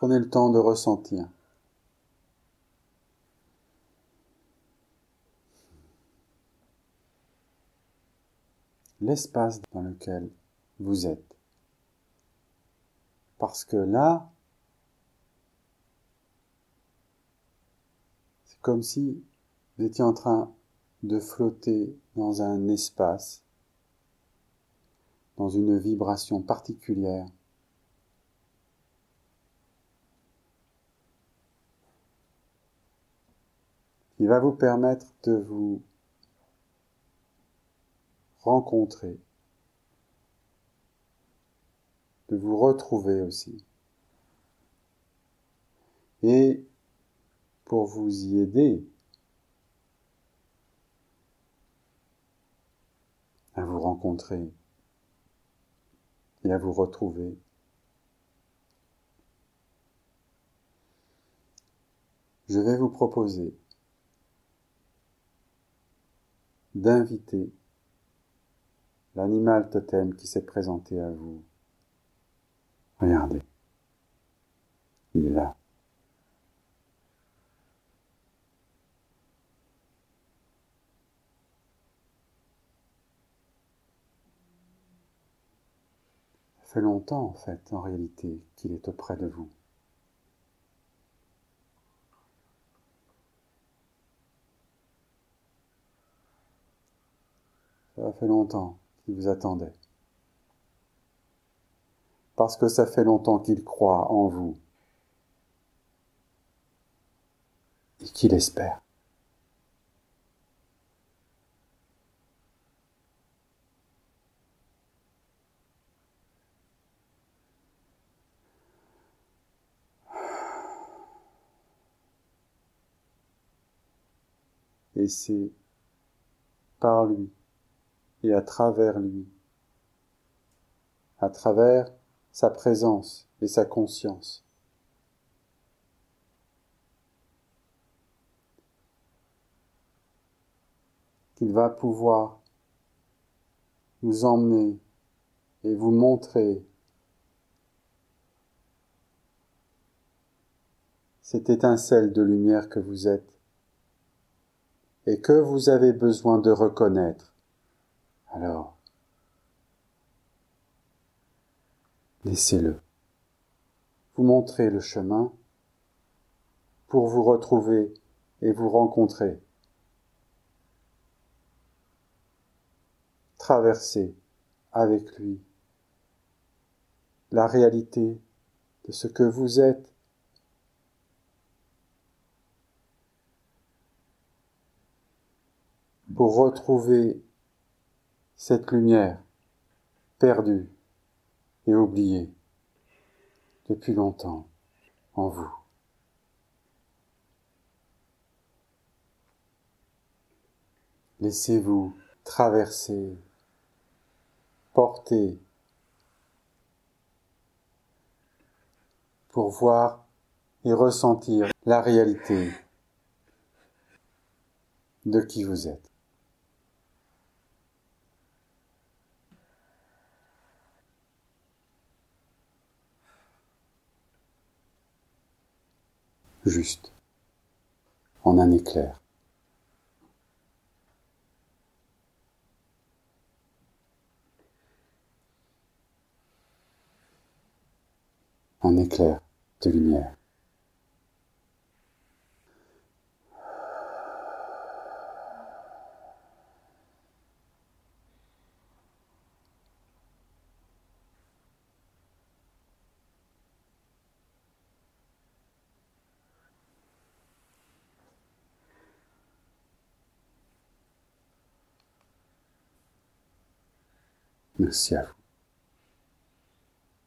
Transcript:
Prenez le temps de ressentir. l'espace dans lequel vous êtes. Parce que là, c'est comme si vous étiez en train de flotter dans un espace, dans une vibration particulière. Il va vous permettre de vous rencontrer, de vous retrouver aussi. Et pour vous y aider à vous rencontrer et à vous retrouver, je vais vous proposer d'inviter l'animal totem qui s'est présenté à vous. Regardez, il est là. Ça fait longtemps, en fait, en réalité, qu'il est auprès de vous. Ça fait longtemps qui vous attendait. Parce que ça fait longtemps qu'il croit en vous et qu'il espère. Et c'est par lui et à travers lui, à travers sa présence et sa conscience. qu'il va pouvoir vous emmener et vous montrer cette étincelle de lumière que vous êtes et que vous avez besoin de reconnaître alors, laissez-le. Vous montrez le chemin pour vous retrouver et vous rencontrer. Traversez avec lui la réalité de ce que vous êtes pour retrouver cette lumière perdue et oubliée depuis longtemps en vous. Laissez-vous traverser, porter, pour voir et ressentir la réalité de qui vous êtes. Juste, en un éclair. Un éclair de lumière. Merci à vous.